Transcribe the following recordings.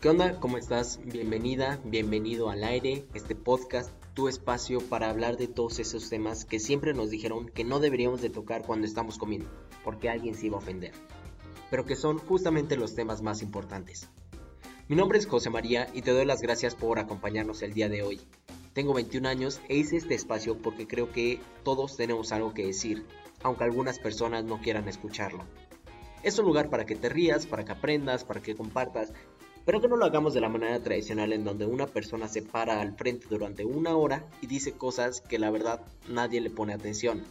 ¿Qué onda? ¿Cómo estás? Bienvenida, bienvenido al aire, este podcast, tu espacio para hablar de todos esos temas que siempre nos dijeron que no deberíamos de tocar cuando estamos comiendo, porque alguien se iba a ofender, pero que son justamente los temas más importantes. Mi nombre es José María y te doy las gracias por acompañarnos el día de hoy. Tengo 21 años e hice este espacio porque creo que todos tenemos algo que decir, aunque algunas personas no quieran escucharlo. Es un lugar para que te rías, para que aprendas, para que compartas pero que no lo hagamos de la manera tradicional en donde una persona se para al frente durante una hora y dice cosas que la verdad nadie le pone atención,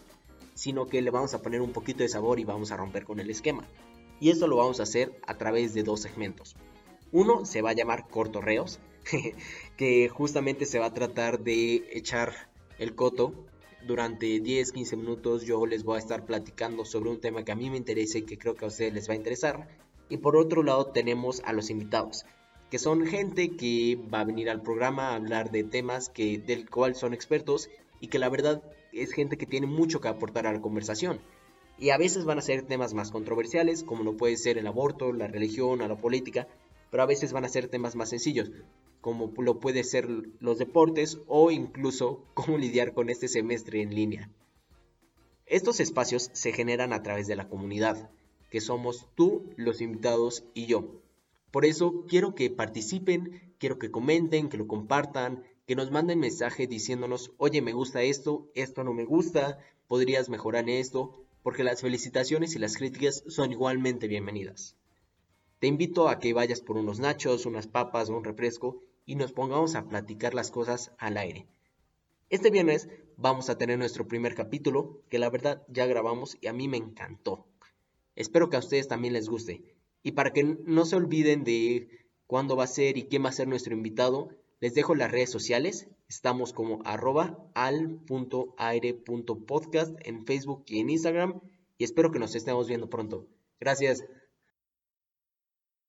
sino que le vamos a poner un poquito de sabor y vamos a romper con el esquema. Y esto lo vamos a hacer a través de dos segmentos. Uno se va a llamar Cortorreos, que justamente se va a tratar de echar el coto. Durante 10-15 minutos yo les voy a estar platicando sobre un tema que a mí me interesa y que creo que a ustedes les va a interesar. Y por otro lado tenemos a los invitados, que son gente que va a venir al programa a hablar de temas que, del cual son expertos y que la verdad es gente que tiene mucho que aportar a la conversación. Y a veces van a ser temas más controversiales, como lo puede ser el aborto, la religión o la política, pero a veces van a ser temas más sencillos, como lo puede ser los deportes o incluso cómo lidiar con este semestre en línea. Estos espacios se generan a través de la comunidad, que somos tú, los invitados y yo. Por eso quiero que participen, quiero que comenten, que lo compartan, que nos manden mensaje diciéndonos, oye, me gusta esto, esto no me gusta, podrías mejorar esto, porque las felicitaciones y las críticas son igualmente bienvenidas. Te invito a que vayas por unos nachos, unas papas o un refresco y nos pongamos a platicar las cosas al aire. Este viernes vamos a tener nuestro primer capítulo, que la verdad ya grabamos y a mí me encantó. Espero que a ustedes también les guste. Y para que no se olviden de cuándo va a ser y quién va a ser nuestro invitado, les dejo las redes sociales. Estamos como arroba al.aire.podcast en Facebook y en Instagram. Y espero que nos estemos viendo pronto. Gracias.